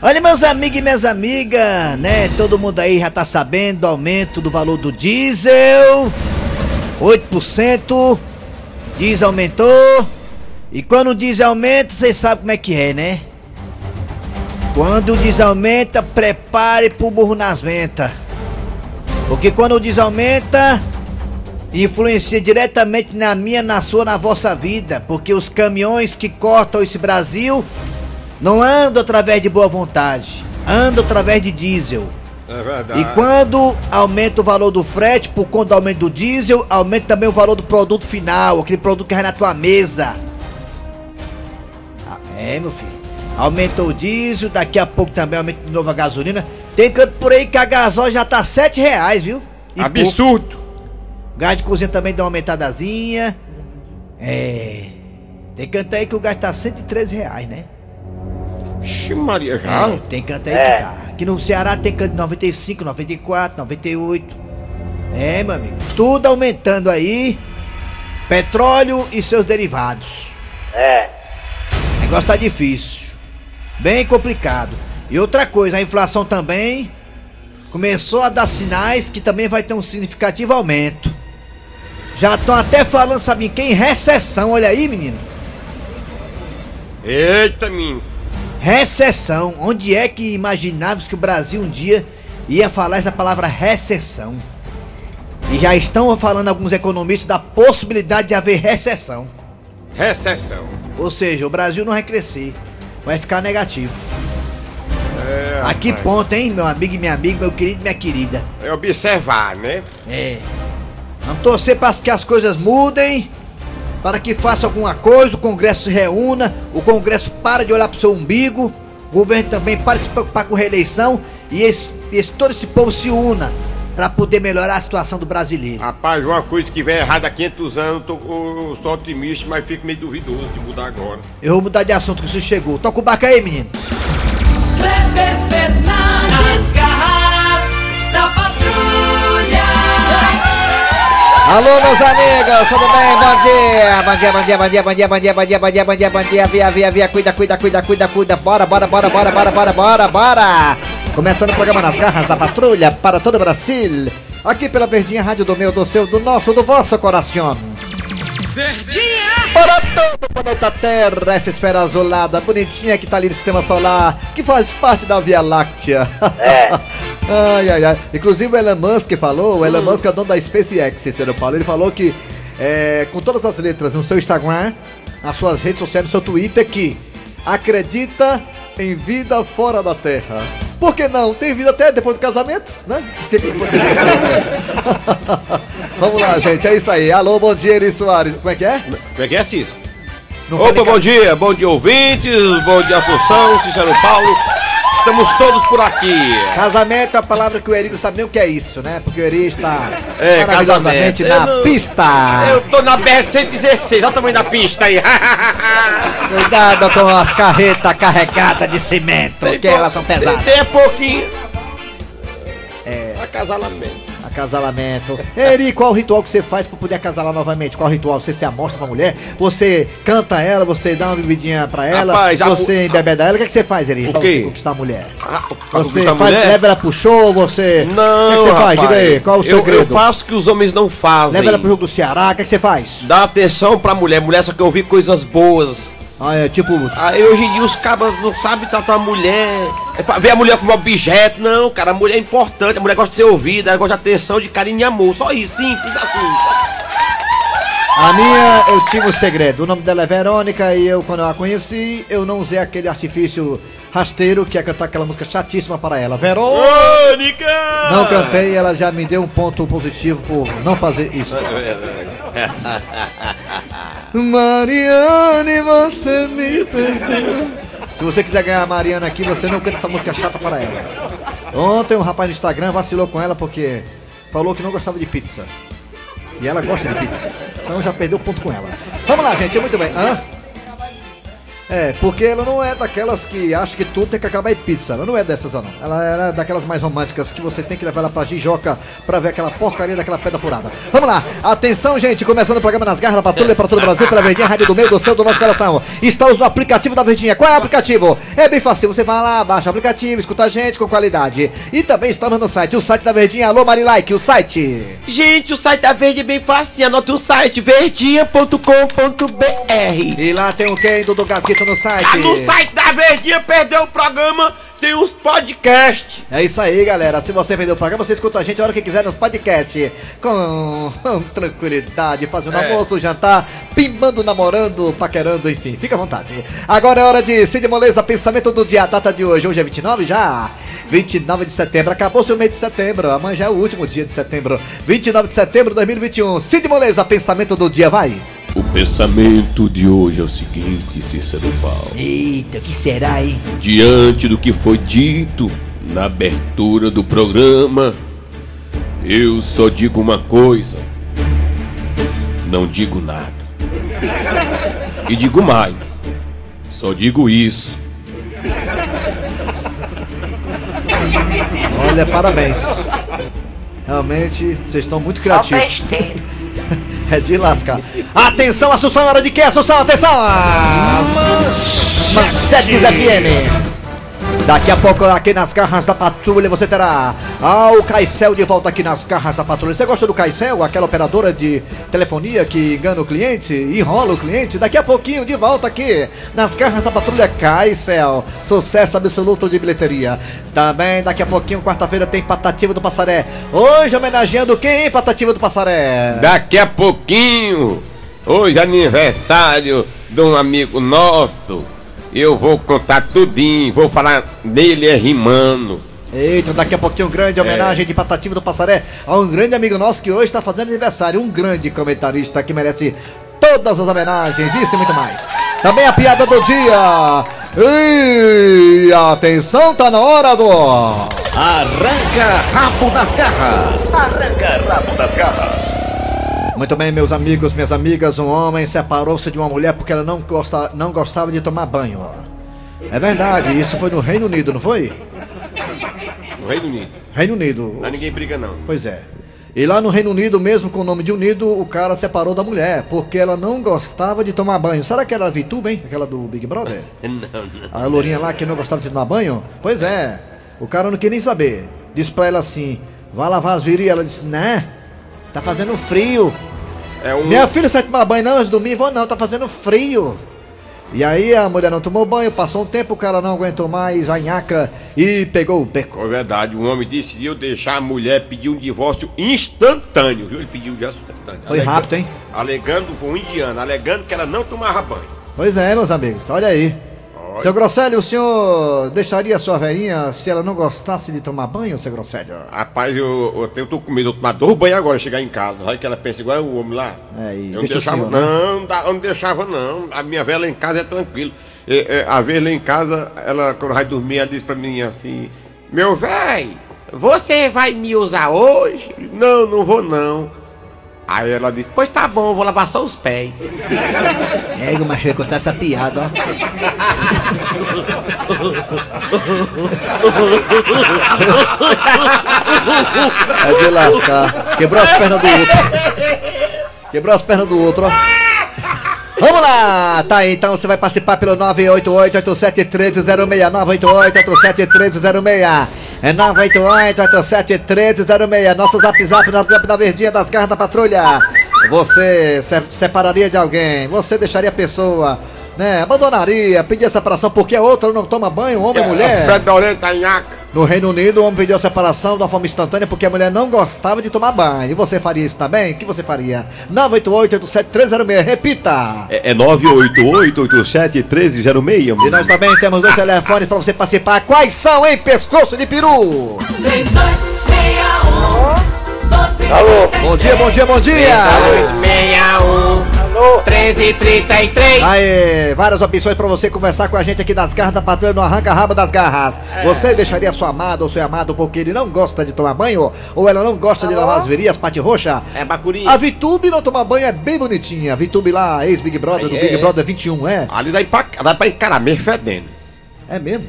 Olha, meus amigos e minhas amigas, né? Todo mundo aí já tá sabendo do aumento do valor do diesel. 8%. Diesel aumentou. E quando o diesel aumenta, vocês sabem como é que é, né? Quando o diesel aumenta, prepare pro burro nas ventas. Porque quando o diesel aumenta, influencia diretamente na minha, na sua, na vossa vida. Porque os caminhões que cortam esse Brasil não andam através de boa vontade, andam através de diesel. É verdade. E quando aumenta o valor do frete por conta do aumento do diesel, aumenta também o valor do produto final, aquele produto que vai na tua mesa. Ah, É, meu filho. Aumentou o diesel, daqui a pouco também aumenta de novo a gasolina. Tem canto por aí que a gasol já tá 7 reais, viu? E pouco. Absurdo. Gás de cozinha também deu uma aumentadazinha. É. Tem canto aí que o gás tá 113 reais, né? Ixi, Maria, já? É, tem canto aí que tá. Aqui no Ceará tem canto de 95, 94, 98. É, meu amigo. Tudo aumentando aí. Petróleo e seus derivados. É. O negócio tá difícil. Bem complicado. E outra coisa, a inflação também começou a dar sinais que também vai ter um significativo aumento. Já estão até falando, sabe em quem? Recessão, olha aí, menino. Eita, menino. Recessão. Onde é que imaginávamos que o Brasil um dia ia falar essa palavra recessão? E já estão falando alguns economistas da possibilidade de haver recessão. Recessão. Ou seja, o Brasil não vai crescer, vai ficar negativo. É, A que ponto, hein, meu amigo e minha amiga, meu querido e minha querida? É observar, né? É. Vamos torcer para que as coisas mudem, para que faça alguma coisa, o Congresso se reúna, o Congresso para de olhar pro seu umbigo, o governo também para de se preocupar com reeleição e esse, esse- todo esse povo se una para poder melhorar a situação do brasileiro. Rapaz, uma coisa que vem errada há 500 anos, tô, eu sou otimista, mas fico meio duvidoso de mudar agora. Eu vou mudar de assunto que você chegou. Toca o barco aí, menino. Kleber Alô, meus amigos, tudo bem? Bom dia! Bom dia, bom dia, bom dia, bom dia, bom dia, bom dia, bom dia, bom dia, bom dia, via, via, via, cuida, cuida, cuida, cuida, cuida, bora, bora, bora, bora, bora, bora, bora, bora! Começando o programa Nas Garras da Patrulha para todo o Brasil, aqui pela Verdinha Rádio do meu, do seu, do nosso, do vosso coração. Verdinha! Para todo o planeta Terra, essa esfera azulada, bonitinha que tá ali no sistema solar, que faz parte da Via Láctea. É. Ai, ai, ai. Inclusive o Elon Musk falou, o Elon Musk é o dono da SpaceX, Cícero Paulo. Ele falou que, é, com todas as letras no seu Instagram, nas suas redes sociais, no seu Twitter, que acredita em vida fora da Terra. Por que não? Tem vida até depois do casamento, né? Vamos lá, gente, é isso aí. Alô, bom dia, Eri Soares. Como é que é? Como é que é, Cis? Não Opa, bom dia, bom dia ouvintes, bom dia Assunção, Cícero Paulo. Estamos todos por aqui. Casamento é a palavra que o Eri não sabe nem o que é isso, né? Porque o Eri está É, maravilhosamente casamento. na Eu não- pista. Eu tô na BR-116, olha o tamanho da pista aí. Cuidado com as carretas carregadas de cimento, que elas são pesadas. Tem, tem pouquinho. É. Acasalamento. Acasalamento. Eri, qual o ritual que você faz pra poder acasalar novamente? Qual o ritual? Você se amostra pra mulher? Você canta ela? Você dá uma bebidinha pra ela? Rapaz, a você mu- embebeda ela? O que, é que você faz, Eri? O pra você conquistar a mulher? Ah, Você a faz, mulher? leva ela pro show? Você. Não, O que, é que você faz? rapaz. Diga aí, qual o eu, segredo? eu faço que os homens não fazem. Leva ela pro jogo do Ceará? O que, é que você faz? Dá atenção pra mulher. Mulher só que ouvir coisas boas. Ah, é tipo. Aí hoje em dia os cabas não sabem tratar a mulher. É pra ver a mulher como objeto. Não, cara, a mulher é importante. A mulher gosta de ser ouvida, ela gosta de atenção, de carinho e amor. Só isso, simples assim. A minha, eu tinha um segredo. O nome dela é Verônica e eu, quando eu a conheci, eu não usei aquele artifício rasteiro que é cantar aquela música chatíssima para ela. Verônica! Não cantei, ela já me deu um ponto positivo por não fazer isso. Mariane, você me perdeu. Se você quiser ganhar a Mariana aqui, você não canta essa música chata para ela. Ontem um rapaz no Instagram vacilou com ela porque falou que não gostava de pizza. E ela gosta de pizza. Então já perdeu ponto com ela. Vamos lá, gente. Muito bem. Hã? É, porque ela não é daquelas que acha que tudo tem que acabar em pizza. Ela não é dessas, não. Ela é daquelas mais românticas que você tem que levar ela pra Jijoca pra ver aquela porcaria daquela pedra furada. Vamos lá, atenção, gente. Começando o programa nas garras da patrulha para todo o Brasil, pela Verdinha, Rádio do Meio do Céu do nosso coração. Estamos no aplicativo da Verdinha. Qual é o aplicativo? É bem fácil. Você vai lá, baixa o aplicativo, escuta a gente com qualidade. E também estamos no site, o site da Verdinha. Alô, Marilike, o site. Gente, o site da Verde é bem fácil. Anote o site verdinha.com.br. E lá tem o quem, Dudu Gasguito no site. Tá no site da Verdinha, perdeu o programa, tem os podcasts. É isso aí, galera. Se você perdeu o programa, você escuta a gente a hora que quiser nos podcasts. Com, com tranquilidade, fazendo É. almoço, jantar, pimbando, namorando, paquerando, enfim. Fica à vontade. Agora é hora de Cid Moleza, pensamento do dia, a data de hoje. Hoje é 29 já? 29 de setembro. Acabou-se o mês de setembro. Amanhã já é o último dia de setembro. 29 de setembro de 2021. Cid Moleza, pensamento do dia, vai. O pensamento de hoje é o seguinte, Cícero Paulo. Eita, o que será, hein? Diante do que foi dito na abertura do programa, eu só digo uma coisa: não digo nada. E digo mais: só digo isso. Olha, parabéns. Realmente, vocês estão muito criativos. É de lascar. Atenção, Assunção, hora de quê, Assunção? Atenção! Manchetes FM. Daqui a pouco, aqui nas garras da patrulha, você terá ah, o Caicel de volta aqui nas garras da patrulha. Você gosta do Caicel, aquela operadora de telefonia que engana o cliente, enrola o cliente? Daqui a pouquinho, de volta aqui nas garras da patrulha Caicel. Sucesso absoluto de bilheteria. Também, daqui a pouquinho, quarta-feira, tem Patativa do Passaré. Hoje, homenageando quem, Patativa do Passaré? Daqui a pouquinho, hoje aniversário de um amigo nosso. Eu vou contar tudinho, vou falar nele é rimando. Eita, daqui a pouquinho, grande homenagem de Patativa do Passaré a um grande amigo nosso que hoje está fazendo aniversário. Um grande comentarista que merece todas as homenagens, isso e muito mais. Também a piada do dia. E atenção, tá na hora do. Arranca rabo das garras. Arranca rabo das garras. Muito bem, meus amigos, minhas amigas, um homem separou-se de uma mulher porque ela não, gosta, não gostava de tomar banho. ó. É verdade, isso foi no Reino Unido, não foi? No Reino Unido. Reino Unido. Lá ninguém briga não. Pois é. E lá no Reino Unido, mesmo com o nome de Unido, o cara separou da mulher, porque ela não gostava de tomar banho. Será que era a Vitu, hein? Aquela do Big Brother? Não, não. A lourinha lá que não gostava de tomar banho? Pois é. O cara não queria nem saber. Disse pra ela assim: vai lavar as virilhas. Ela disse: né? Tá fazendo frio. É um. Minha filha, você vai tomar banho não antes de dormir? Vou não, tá fazendo frio. E aí a mulher não tomou banho, passou um tempo, o cara não aguentou mais a nhaca e pegou o beco. É verdade, um homem decidiu deixar a mulher pedir um divórcio instantâneo, viu? Ele pediu um divórcio instantâneo. Foi Alega- rápido, hein? Alegando, foi um indiano, alegando que ela não tomava banho. Pois é, meus amigos, olha aí. Olha. Seu Grosselio, o senhor deixaria a sua velhinha se ela não gostasse de tomar banho, seu Grosselio? Rapaz, eu, eu, eu tô com medo, eu tomar dois banhos agora, chegar em casa. Sabe que ela pensa igual o homem lá? É, eu não deixava, senhor, né? não, eu não deixava não. A minha velha em casa é tranquilo. É, é, a vez lá em casa, ela, quando vai dormir, ela disse pra mim assim: Meu velho, você vai me usar hoje? Não, não vou não. Aí ela disse: Pois tá bom, vou lavar só os pés. É, o macho ia contar essa piada, ó. É de lascar. Quebrou as pernas do outro. Quebrou as pernas do outro, ó. Vamos lá! Tá aí, então você vai participar pelo 988-87-1306. 988-87-1306. É 988-87-1306. Nosso zap zap, nosso zap da verdinha das garras da patrulha. Você se separaria de alguém? Você deixaria a pessoa, né? Abandonaria, pedir separação porque a outra não toma banho, homem ou mulher? Fedorenta nhaca. No Reino Unido, o homem pediu a separação de uma forma instantânea porque a mulher não gostava de tomar banho. E você faria isso também? O que você faria? 988-87306, repita! É, é 988-87-1306. E nós também temos dois telefones para você participar. Quais são, hein, pescoço de peru? 3261 12 Bom dia, bom dia, bom dia! 61. 1333. Aê, várias opções pra você conversar com a gente aqui das garras da patrulha no Arranca Rabo das Garras. Você deixaria sua amada ou seu amado porque ele não gosta de tomar banho? Ou ela não gosta de lavar as virilhas, pate roxa? É bacuri. A Vitube não tomar banho é bem bonitinha. A Vitube lá, ex-Big Brother do É, Big é. Brother 21, é? Ali dá pra, dá pra encarar mesmo fedendo. É mesmo?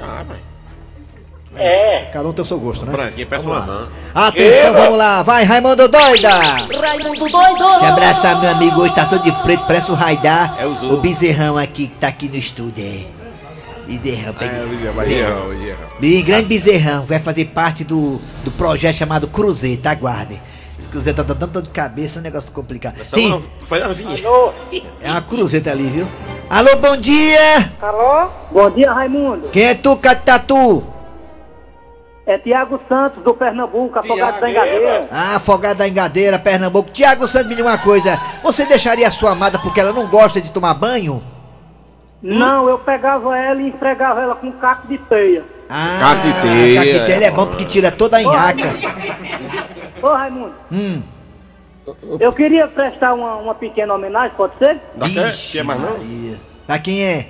Ah, vai. Cada um tem o seu gosto, né? Branquinho, parece Vamos uma lá. rã. Atenção, vamos lá. Vai, Raimundo Doida! Raimundo doido. Te abraçar, meu amigo. Hoje tá todo de preto, parece o Raidar. É o Zorro. o bezerrão aqui que tá aqui no estúdio, é. Bezerrão, pega. É, o Bezerrão, vai errar. Bi- Grande bezerrão, vai fazer parte do, do projeto chamado Cruzeiro, tá? Aguardem. Esse Cruzeiro tá dando dor de cabeça, é um negócio complicado. Só Sim, uma- Foi uma vinheta. é uma cruzeta ali, viu? Alô, bom dia! Bom dia, Raimundo. Quem é tu, Catatu? É Tiago Santos, do Pernambuco, afogado da Engadeira. Ah, Afogado da Engadeira, Pernambuco. Tiago Santos, me diga uma coisa. Você deixaria a sua amada porque ela não gosta de tomar banho? Não, eu pegava ela e esfregava ela com caco de teia. Ah, Caco de teia. caco de teia é bom porque tira toda a enhaca. Ô, Raimundo, Hum. eu queria prestar uma, uma pequena homenagem, pode ser? Ixi, Quer mais não? Pra quem é?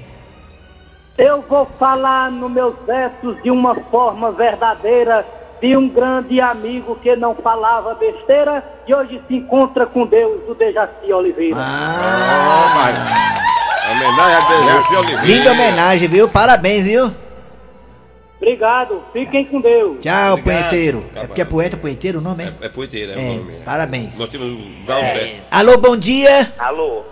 Eu vou falar nos meus versos de uma forma verdadeira de um grande amigo que não falava besteira e hoje se encontra com Deus, o Dejaci Oliveira. Ah, Homenagem a Dejaci Oliveira. linda homenagem, viu? Parabéns, viu? Obrigado, fiquem com Deus. Tchau, Obrigado. punheteiro. É Tá porque é poeta, punheteiro o nome, é? É poeteiro, é, o É, nome. parabéns. Nós temos um galo é. Alô, bom dia. Alô.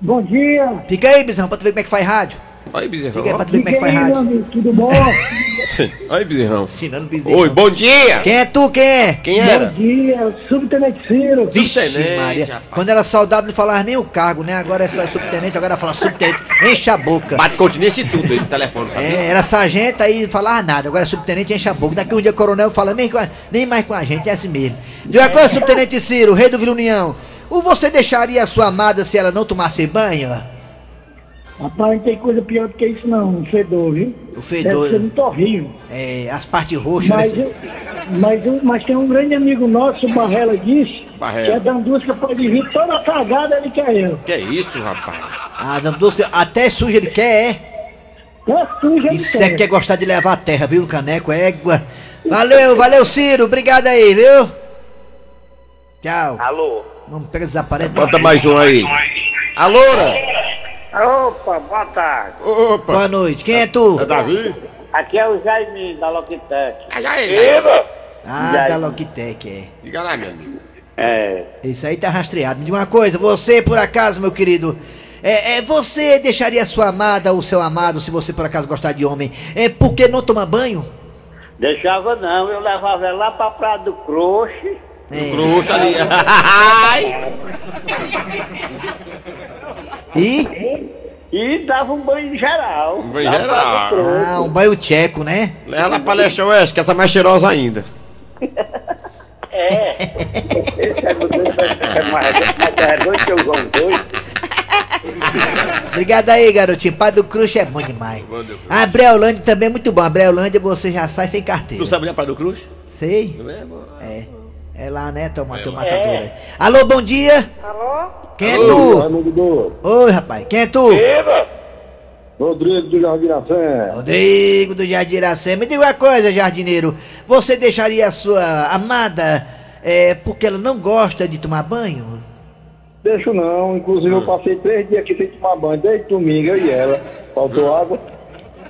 Bom dia, Fica aí, Bizarrão, pra tu ver como é que faz rádio. Aí, bezerrão. Fica aí pra tu ver como é que faz rádio. amigo, tudo bom? Aí, bezerrão. Ensinando bezerrão. Oi, bom dia! Quem é tu, quem é? Quem era? dia, Subtenente Ciro. Vixe, Subtenente, Maria. rapaz. Quando era soldado não falava nem o cargo, né? Agora é só subtenente, agora fala subtenente. Enche a boca. Bate continência e tudo aí no telefone, sabe? É, era sargento aí não falava nada, agora é subtenente enche a boca. Daqui um dia coronel fala nem, com a- nem mais com a gente, é assim mesmo. De uma coisa, subtenente Ciro, rei do Vila União. O você deixaria a sua amada se ela não tomasse banho? Rapaz, não tem coisa pior do que isso não, um fedor, viu? O Deve ser fedor, muito horrível. é, as partes roxas, Mas, né? eu- mas, eu- mas tem um grande amigo nosso, o Barrela disse, Barrela. que a Dandusca pode vir toda cagada, ele quer eu. Que é isso, rapaz? Ah, Dandusca, até suja ele quer, é? É suja, ele Isso é que quer. quer gostar de levar a terra, viu, caneco? Égua. Valeu, valeu, Ciro. Obrigado aí, viu? Tchau. Alô. Vamos pegar desaparelho. Bota mais um aí. Alô, Opa, boa tarde. Opa! Boa noite. Quem é tu? É Davi? Aqui é o Jaime da Locitec. Aí, aí. Ah, da Logitech, é. Diga lá, meu amigo. É. Isso aí tá rastreado. Me diga uma coisa, você, por acaso, meu querido, é, é, você deixaria sua amada ou seu amado, se você por acaso gostar de homem, é porque não toma banho? Deixava não, eu levava ela lá pra Praia do Croxe. É. Ali. Ai. E? E dava um banho geral. Um banho Na geral. Ah, um banho tcheco, né? Leva lá pra Leste Oeste, que essa é mais cheirosa ainda. Esse é é dois. Obrigado aí, garotinho. Pai do Cruz é bom demais. A Breolândia também é muito bom. A Breolândia você já sai sem carteira. Tu sabe onde é Praia do Cruz? Sei? É, bom. É. É lá, né, teu, teu matador aí. Alô, bom dia. Alô? Quem é tu? Amigo Oi, rapaz. Quem é tu? Rodrigo do Jardim Iracema. Rodrigo do Jardim Iracema. Me diga uma coisa, jardineiro. Você deixaria a sua amada é, porque ela não gosta de tomar banho? Deixo não, inclusive eu passei três dias aqui sem tomar banho, desde domingo, eu e ela. Faltou água.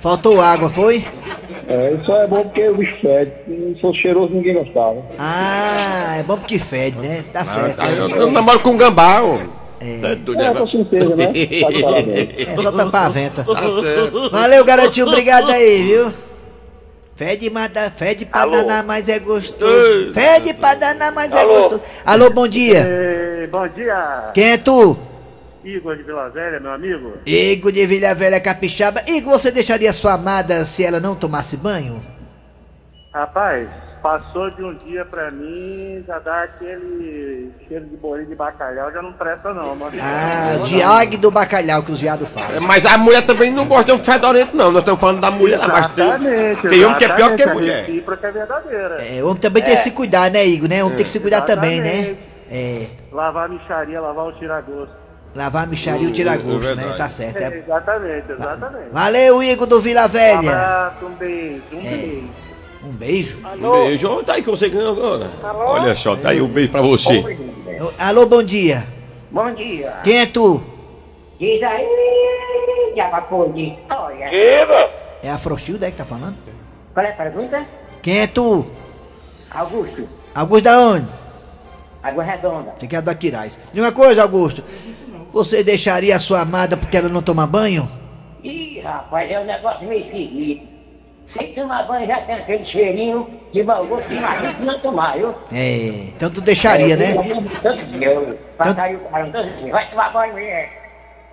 Faltou água, foi? É, isso é bom porque o bicho fede. Se fosse cheiroso, ninguém gostava. Ah, é bom porque fede, né? Tá certo. Ah, eu, eu namoro com um gambá, ô. É. Tá É, né? com certeza, né? Tá de parabéns. É só tampar a venta. Tá certo. Valeu, garotinho. Obrigado aí, viu? Fede, mada, fede pra danar, mas é gostoso. Fede pra danar, mas é gostoso. Alô, bom dia. bom dia, Quem é tu? Igor de Vila Velha, meu amigo. Igor de Vilha Velha Capixaba. Igor, você deixaria sua amada se ela não tomasse banho? Rapaz, passou de um dia pra mim, já dá aquele cheiro de bolinho de bacalhau, já não presta não, mano. Ah, o Diag do bacalhau que os viados É, falam. Mas a mulher também não gosta de um fedorento, não. Nós estamos falando da mulher, mas tem, Exatamente, tem homem que é pior que exatamente, mulher. A é verdadeira. É, homem também tem que se cuidar, né, Igor, né? Homem tem que se cuidar também, né? Exatamente. É. Lavar a micharia, lavar o tiragosto. Lavar a micharia e tirar É gosto, né? Tá certo. é. Exatamente, exatamente. Valeu, Igor do Vila Um Velha. abraço, um beijo, um É. beijo. Um beijo. Um beijo. Tá aí que você ganhou agora. Olha só, tá aí um beijo pra você. Alô, bom dia. Bom dia. Quem é tu? Diz aí, diabo de história. É a Frochilda aí que tá falando? Qual é a pergunta? Quem é tu? Augusto, Augusto da onde? Água Redonda. Tem que do Aquiraz. E uma coisa, Augusto. Você deixaria a sua amada porque ela não toma banho? Ih, rapaz, é um negócio meio esquisito. Sem tomar banho já tem aquele cheirinho de mau gosto, imagina se não tomar, viu? É, então tu deixaria, né? Todo dia, eu passaria o carro todo dia. Vai tomar banho, mulher.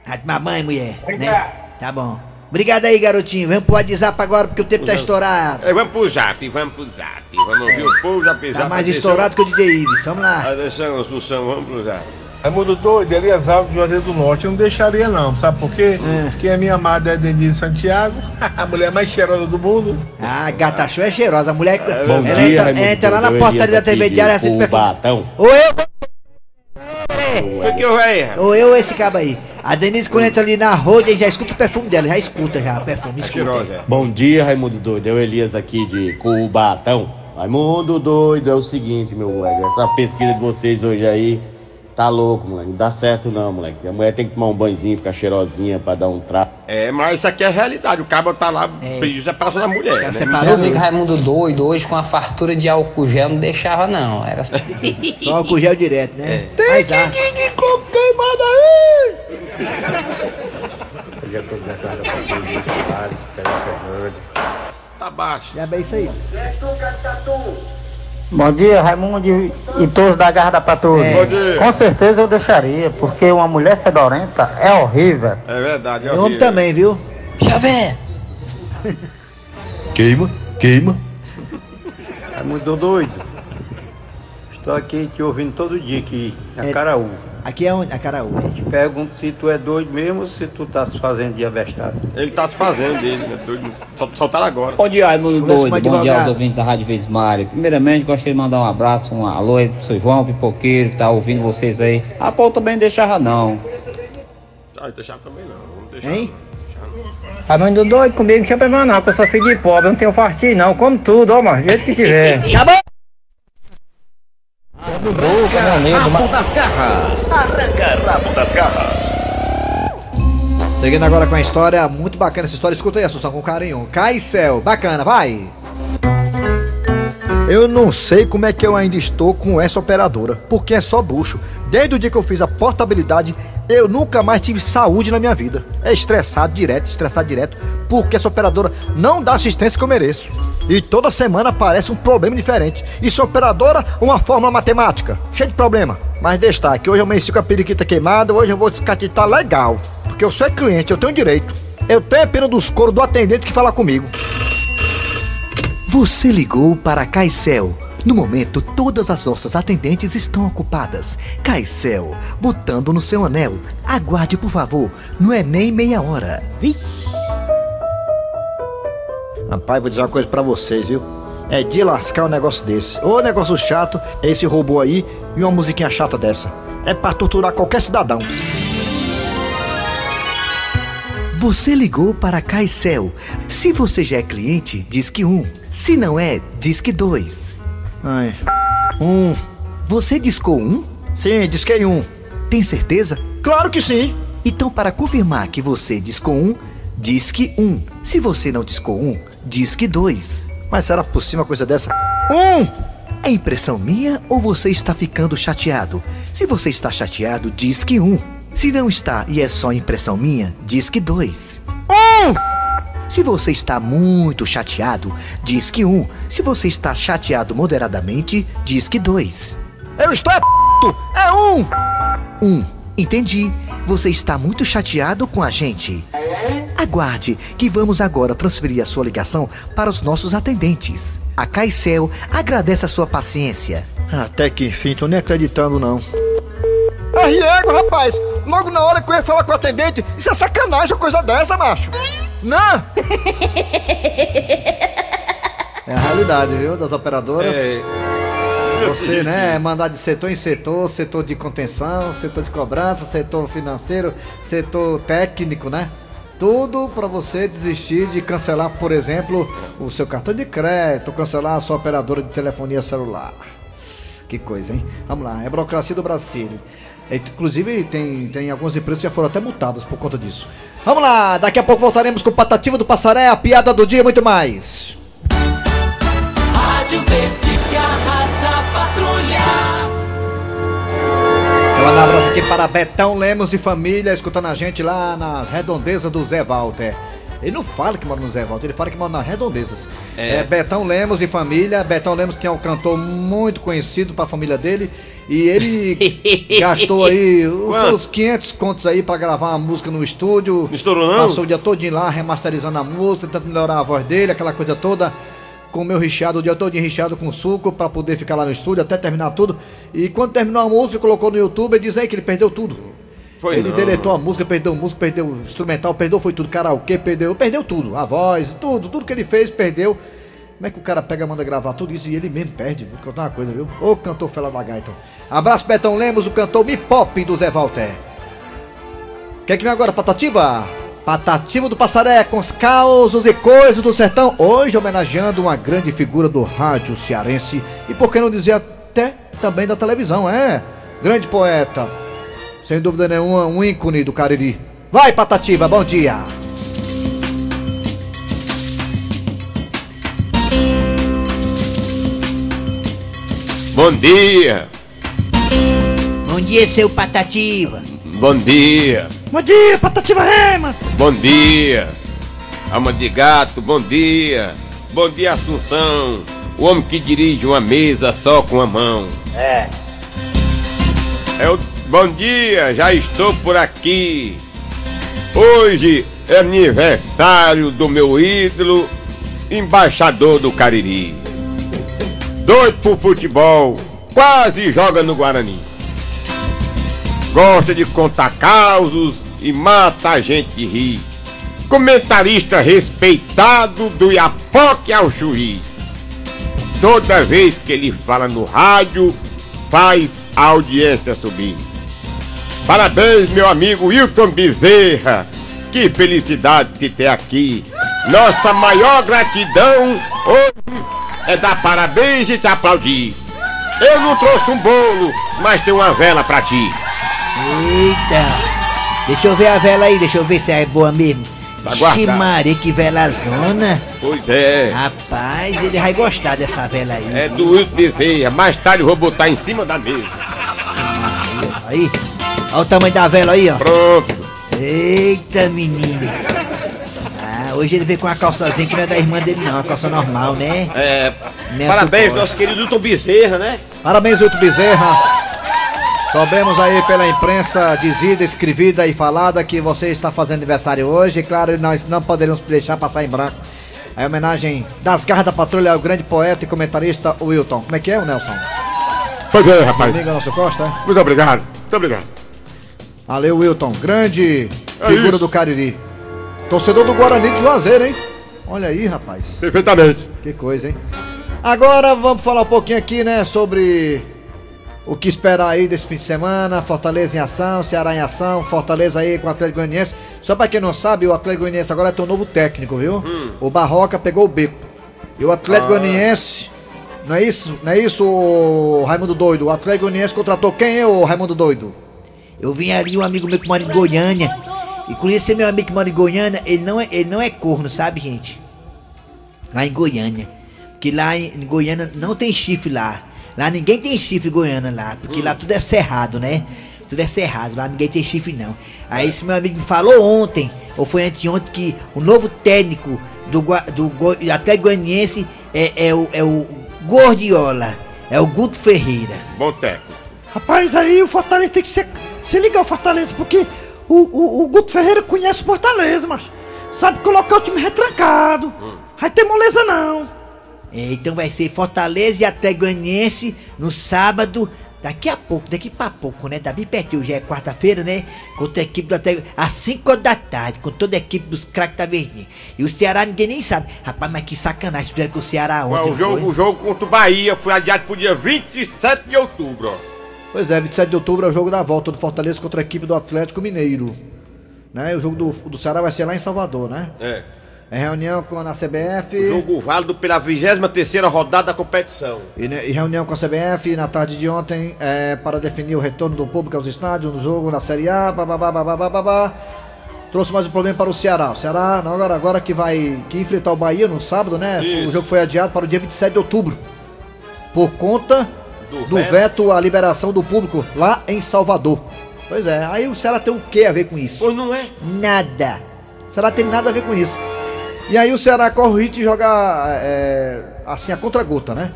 Vai tomar banho, mulher. Né? Tá bom. Obrigado aí, garotinho. Vamos pro WhatsApp agora porque o tempo tá estourado. É, vamos pro zap, vamos pro zap. Vamos ouvir o povo zap zap. Tá mais atenção. estourado que o DJ Ives. Vamos lá. Atenção, Assunção, vamos pro zap. Raimundo doido, Elias Alves, Juazeiro do Norte. Eu não deixaria não, sabe por quê? Porque a minha amada é Denise Santiago, a mulher mais cheirosa do mundo. Ah, gata show é cheirosa. A mulher. Bom ela dia, entra, Raimundo entra lá na portaria da TV Diária de assim. Ou eu. O que eu vejo? Ou eu ou esse cabo aí. A Denise, quando entra ali na roda, já escuta o perfume dela. Já escuta já o perfume. Escuta. Bom dia, Raimundo Doido. É o Elias aqui de Cubatão. Raimundo Doido, é o seguinte, meu moleque. Essa pesquisa de vocês hoje aí tá louco, moleque. Não dá certo não, moleque. A mulher tem que tomar um banhozinho, ficar cheirosinha pra dar um trato. É, mas isso aqui é realidade. O cabo tá lá, pediu separação da mulher. né? Meu amigo Raimundo doido, hoje com a fartura de álcool gel não deixava não. Era só... Álcool gel direto, né? Mas ah, de coco queimado aí! Bom dia a todos da casa da família Soares, Pedro Fernandes. Tá baixo. Já bem isso aí. Bom dia, Raimundo e todos da Garra da Patrulha. É. Bom dia. Com certeza eu deixaria, porque uma mulher fedorenta é horrível. É verdade, é homem horrível. também, viu? Chave! Queima, queima. Raimundo doido. Estou aqui te ouvindo todo dia aqui, na É. Caraú. Aqui é onde? A Caraú. Te pergunto se tu é doido mesmo ou se tu tá se fazendo de avestado. Ele tá se fazendo, ele é doido. Sol- Soltaram agora. Bom dia, Raimundo Conversa com o Doido. Bom dia aos ouvintes da Rádio Vez Mário. Primeiramente, gostaria de mandar um abraço, um alô aí pro seu João Pipoqueiro, que tá ouvindo vocês aí. A Paul também não deixava não. Ah, deixar também não. Vamos deixar. Hein? Raimundo doido comigo, não tinha problema não, que eu sou filho de pobre, eu não tenho fartinho não, como tudo, ó, mas do jeito que tiver. Acabou! Rabo das garras. Arranca rabo das garras. Seguindo agora com a história, muito bacana essa história. Escuta aí, Assunção, com carinho. Caicel, bacana, vai! Eu não sei como é que eu ainda estou com essa operadora, porque é só bucho. Desde o dia que eu fiz a portabilidade, eu nunca mais tive saúde na minha vida. É estressado direto, estressado direto, porque essa operadora não dá a assistência que eu mereço. E toda semana aparece um problema diferente. E sua operadora, uma fórmula matemática, cheia de problema. Mas deixa estar, que hoje eu amanheci com a periquita queimada, hoje eu vou descatitar legal. Porque eu sou cliente, eu tenho direito. Eu tenho pena dos coros do atendente que fala comigo. Você ligou para a Caicel. No momento, todas as nossas atendentes estão ocupadas. Caicel, botando no seu anel. Aguarde, por favor. Não é nem meia hora. Rapaz, vou dizer uma coisa pra vocês, viu? É de lascar um negócio desse. Ô negócio chato é esse robô aí e uma musiquinha chata dessa. É pra torturar qualquer cidadão. Você ligou para a Caicel. Se você já é cliente, diz que um. Se não é, diz que dois. Ai. Um. Você discou um? Sim, disquei um. Tem certeza? Claro que sim. Então, para confirmar que você discou um, diz que um. Se você não discou um, diz que dois. Mas será possível uma coisa dessa? Um! É impressão minha ou você está ficando chateado? Se você está chateado, diz que um. Se não está e é só impressão minha, diz que dois. Um! Se você está muito chateado, diz que um. Se você está chateado moderadamente, diz que dois. Eu estou é p... É um! Um. Entendi. Você está muito chateado com a gente. Aguarde, que vamos agora transferir a sua ligação para os nossos atendentes. A Caicel agradece a sua paciência. Até que enfim, tô nem acreditando não. Arriego, rapaz! Logo na hora que eu ia falar com o atendente, isso é sacanagem, uma coisa dessa, macho! Não! É a realidade, viu? Das operadoras. É. Você, né, mandar de setor em setor, setor de contenção, setor de cobrança, setor financeiro, setor técnico, né? Tudo para você desistir de cancelar, por exemplo, o seu cartão de crédito, cancelar a sua operadora de telefonia celular. Que coisa, hein? Vamos lá, é burocracia do Brasil. É, Inclusive, tem, tem algumas empresas que já foram até multadas por conta disso. Vamos lá, daqui a pouco voltaremos com o Patativa do Passaré, a piada do dia e muito mais. Rádio Verdes Patrulha. Mando um abraço aqui para Betão Lemos e família, escutando a gente lá nas redondezas do Zé Walter. Ele não fala que mora no Zé Walter, ele fala que mora nas redondezas. É. É. Betão Lemos e família. Betão Lemos que é um cantor muito conhecido para a família dele. E ele gastou aí os Quanto? seus 500 contos aí para gravar uma música no estúdio. Não estourou, não? Passou o dia todinho lá remasterizando a música, tentando melhorar a voz dele, aquela coisa toda. Comeu recheado, o dia todo recheado com suco para poder ficar lá no estúdio até terminar tudo. E quando terminou a música, colocou no YouTube e diz aí que ele perdeu tudo. Foi ele não. deletou a música, perdeu a música, perdeu o instrumental, perdeu foi tudo, karaokê, perdeu, perdeu tudo, a voz, tudo, tudo que ele fez, perdeu. Como é que o cara pega, manda gravar tudo isso e ele mesmo perde? Vou te contar uma coisa, viu? Ô cantor Fela da Gaita. Abraço, Betão Lemos, o cantor Me Pop do Zé Walter. Quer que vem agora, Patativa? Patativa do Passaré, com os causos e coisas do sertão. Hoje homenageando uma grande figura do rádio cearense e por que não dizer até também da televisão, é? Grande poeta, sem dúvida nenhuma, um ícone do Cariri. Vai, Patativa, bom dia! Bom dia, Bom dia, seu Patativa. Bom dia, Bom dia, Patativa Rema. bom dia. Alma de gato, bom dia. Bom dia, Assunção. O homem que dirige uma mesa só com a mão. É. É o... Bom dia, já estou por aqui. Hoje é aniversário do meu ídolo, embaixador do Cariri. Doido por futebol, quase joga no Guarani. Gosta de contar causos e mata a gente de rir. Comentarista respeitado do Iapoque ao Chuí. Toda vez que ele fala no rádio, faz a audiência subir. Parabéns, meu amigo Wilton Bezerra. Que felicidade te ter aqui. Nossa maior gratidão hoje é dar parabéns e te aplaudir. Eu não trouxe um bolo, mas tem uma vela pra ti. Eita. Deixa eu ver a vela aí, deixa eu ver se é boa mesmo. Tá que vela zona. Pois é. Rapaz, ele vai gostar dessa vela aí. É do Wilton Bezerra. Mais tarde eu vou botar em cima da mesa. Aí, olha o tamanho da vela aí, ó. Pronto. Eita, menino. Ah, hoje ele veio com uma calçazinha que não é da irmã dele, não. Uma calça normal, né? É. Nem Parabéns, suporte. nosso querido Hilton Bezerra, né? Parabéns, Wilton Bezerra. Soubemos aí pela imprensa dizida, escrevida e falada que você está fazendo aniversário hoje. E claro, nós não poderíamos deixar passar em branco. A homenagem das garras da patrulha ao grande poeta e comentarista Wilton. Como é que é, o Nelson? Pois é, rapaz. Amigo nosso Costa, é? Muito obrigado. Muito obrigado. Valeu, Wilton. Grande É figura isso. do Cariri. Torcedor do Guarani de Juazeiro, hein? Olha aí, rapaz. Perfeitamente. Que coisa, hein? Agora vamos falar um pouquinho aqui, né, sobre o que esperar aí desse fim de semana. Fortaleza em ação, Ceará em ação, Fortaleza aí com o Atlético Goianiense. Só pra quem não sabe, o Atlético Goianiense agora tem um novo técnico, viu? O Barroca pegou o beco. E o Atlético Ah. Goianiense, não é isso? Não é isso, ô Raimundo Doido? O Atlético Goianiense contratou quem, ô Raimundo Doido? Eu vim ali, um amigo meu que mora em Goiânia. E conheci meu amigo que mora em Goiânia, ele não é, ele não é corno, sabe, gente? Lá em Goiânia. Porque lá em Goiânia não tem chifre lá. Lá ninguém tem chifre Goiânia lá. Porque lá tudo é cerrado, né? Tudo é cerrado, lá ninguém tem chifre não. Aí esse meu amigo me falou ontem, ou foi anteontem, que o novo técnico do, do Goi- Atlético Goianiense é, é, o, é o Gordiola. É o Guto Ferreira. Bom técnico. Rapaz, aí o Fortaleza tem que se, se ligar o Fortaleza, porque o, o, o Guto Ferreira conhece o Fortaleza, mas sabe colocar o time retrancado. Vai ter moleza não. É, então vai ser Fortaleza e Atlético Goianiense no sábado Daqui a pouco, daqui pra pouco, né? Tá bem pertinho, já é quarta-feira, né? Contra a equipe do Atlético, às 5 da tarde, com toda a equipe dos craques da Verdinha. E o Ceará ninguém nem sabe. Rapaz, mas que sacanagem, fizeram com o Ceará Ué, ontem. o, jogo, o jogo contra o Bahia foi adiado pro dia 27 de outubro, ó. Pois é, 27 de outubro é o jogo da volta do Fortaleza contra a equipe do Atlético Mineiro. Né? O jogo do, do Ceará vai ser lá em Salvador, né? É. É reunião com a CBF. O jogo válido pela 23 rodada da competição. E, né, e reunião com a CBF na tarde de ontem é, para definir o retorno do público aos estádios no jogo na Série A. Babá, babá, babá, Trouxe mais um problema para o Ceará. O Ceará não, agora, agora que vai que enfrentar o Bahia no sábado, né? Isso. O jogo foi adiado para o dia 27 de outubro. Por conta Do do, veto. veto à liberação do público lá em Salvador. Pois é, aí o Ceará tem o que a ver com isso? Pois não é? Nada. O Ceará tem nada a ver com isso. E aí o Ceará corre o risco de jogar é, assim a contra-gota, né?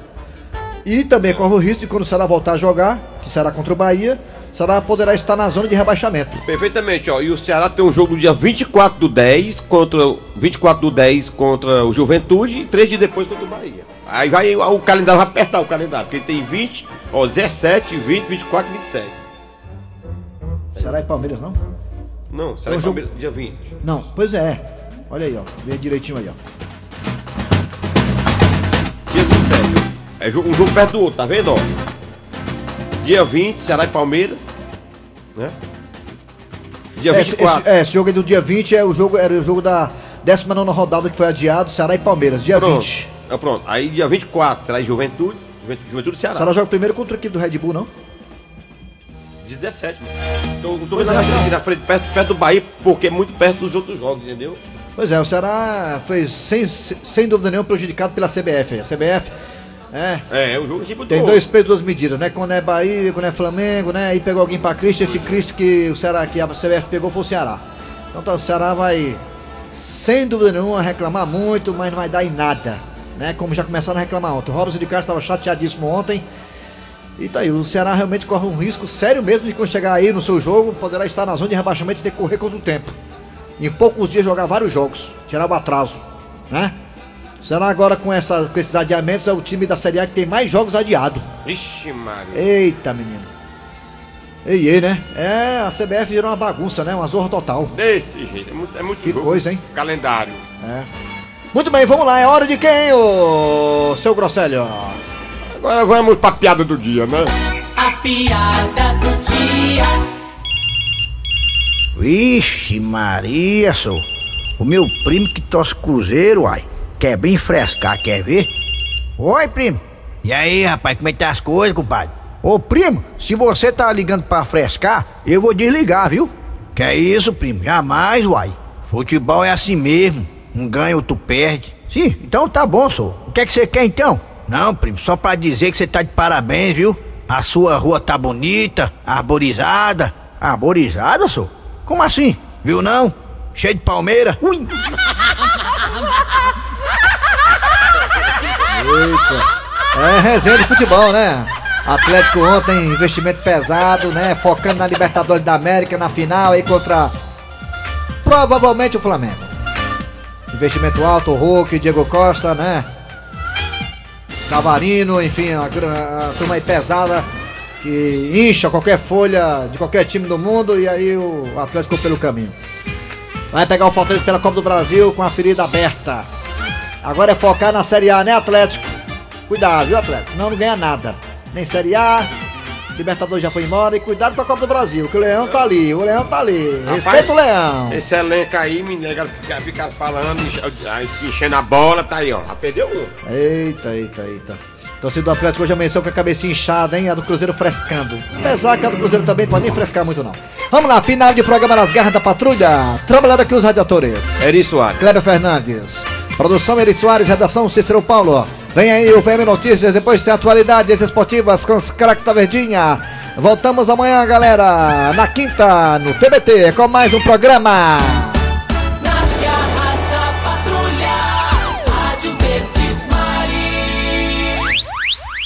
E também corre o risco de quando o Ceará voltar a jogar, que será contra o Bahia, o Ceará poderá estar na zona de rebaixamento. Perfeitamente, ó. E o Ceará tem um jogo no dia 24 do 10 contra. o- 24 do 10 contra o Juventude e 3 dias depois contra o Bahia. Aí vai o calendário vai apertar o calendário, porque tem 20, ó, 17, 20, 24 e 27. Ceará e Palmeiras, não? Não, Ceará É um e jogo- Palmeiras dia 20. Não, pois é. Olha aí, ó. Vê direitinho aí, ó. Dia 27. É jogo- um jogo perto do outro, tá vendo, ó? Dia 20, Ceará e Palmeiras. Né? Dia É, esse, 24. esse- é, esse jogo aí do dia 20 é o jogo, era o jogo da 19 rodada que foi adiado, Ceará e Palmeiras, dia pronto. 20. É, pronto. Aí dia 24, será em Juventude. Juventude, Juventude e O Ceará. Ceará joga primeiro contra a equipe do Red Bull, não? Dia 17, mano. Tô, tô vendo aqui na frente, perto, perto do Bahia, porque é muito perto dos outros jogos, entendeu? Pois é, o Ceará foi sem, sem dúvida nenhuma prejudicado pela CBF. A CBF é, É, é o jogo tipo tem dois pesos, duas medidas, né? Quando é Bahia, quando é Flamengo, né? Aí pegou alguém pra Cristo, esse Cristo que o Ceará, que a CBF pegou foi o Ceará. Então tá, o Ceará vai, sem dúvida nenhuma, reclamar muito, mas não vai dar em nada, né? Como já começaram a reclamar ontem. O Robson de Castro estava chateadíssimo ontem. E tá aí, o Ceará realmente corre um risco sério mesmo de quando chegar aí no seu jogo, poderá estar na zona de rebaixamento e ter que correr contra o tempo. Em poucos dias jogar vários jogos, tirar o atraso, né? Será agora com, essa, com esses adiamentos é o time da Série A que tem mais jogos adiados. Ixi, Mário. Eita, menino. Ei, ei, né? É, a CBF virou uma bagunça, né? Uma zorra total. Desse jeito, é muito, é muito Que jogo. coisa, hein? Calendário. É. Muito bem, vamos lá. É hora de quem, ô seu Grosselho? Agora vamos pra piada do dia, né? A piada do dia. Vixe, Maria, sou. O meu primo que torce cruzeiro, uai. Quer bem frescar, quer ver? Oi, primo. E aí, rapaz, como é que tá as coisas, compadre? Ô, primo, se você tá ligando pra frescar, eu vou desligar, viu? Que é isso, primo? Jamais, uai. Futebol é assim mesmo. Um ganha, outro perde. Sim, então tá bom, sou. O que é que você quer então? Não, primo, só pra dizer que você tá de parabéns, viu? A sua rua tá bonita, arborizada. Arborizada, sou? Como assim? Viu não? Cheio de palmeira? Ui! Eita. É resenha de futebol, né? Atlético ontem, investimento pesado, né? Focando na Libertadores da América, na final aí contra provavelmente o Flamengo. Investimento alto, Hulk, Diego Costa, né? Cavarino, enfim, a, gra- a turma aí pesada que incha qualquer folha de qualquer time do mundo e aí o Atlético pelo caminho. Vai pegar o Fortaleza pela Copa do Brasil com a ferida aberta. Agora é focar na Série A, né, Atlético? Cuidado, viu, Atlético? Senão não ganha nada. Nem Série A, Libertadores já foi embora. E cuidado com a Copa do Brasil, que o Leão tá ali, o Leão tá ali. Respeita o Leão. Esse elenco aí, me nega, fica, fica falando, enchendo a bola, tá aí, ó. Já perdeu um. Eita, eita, eita. Torcida do Atlético hoje amanheceu com a cabecinha inchada, hein? A do Cruzeiro frescando. Apesar que a do Cruzeiro também pode nem frescar muito, não. Vamos lá, final de programa nas garras da patrulha. Trabalhando aqui os radiadores. Eri Soares. Kleber Fernandes. Produção Eri Soares, redação Cícero Paulo. Vem aí o VM Notícias, depois tem atualidades esportivas com os craques da Verdinha. Voltamos amanhã, galera, na quinta, no TBT, com mais um programa.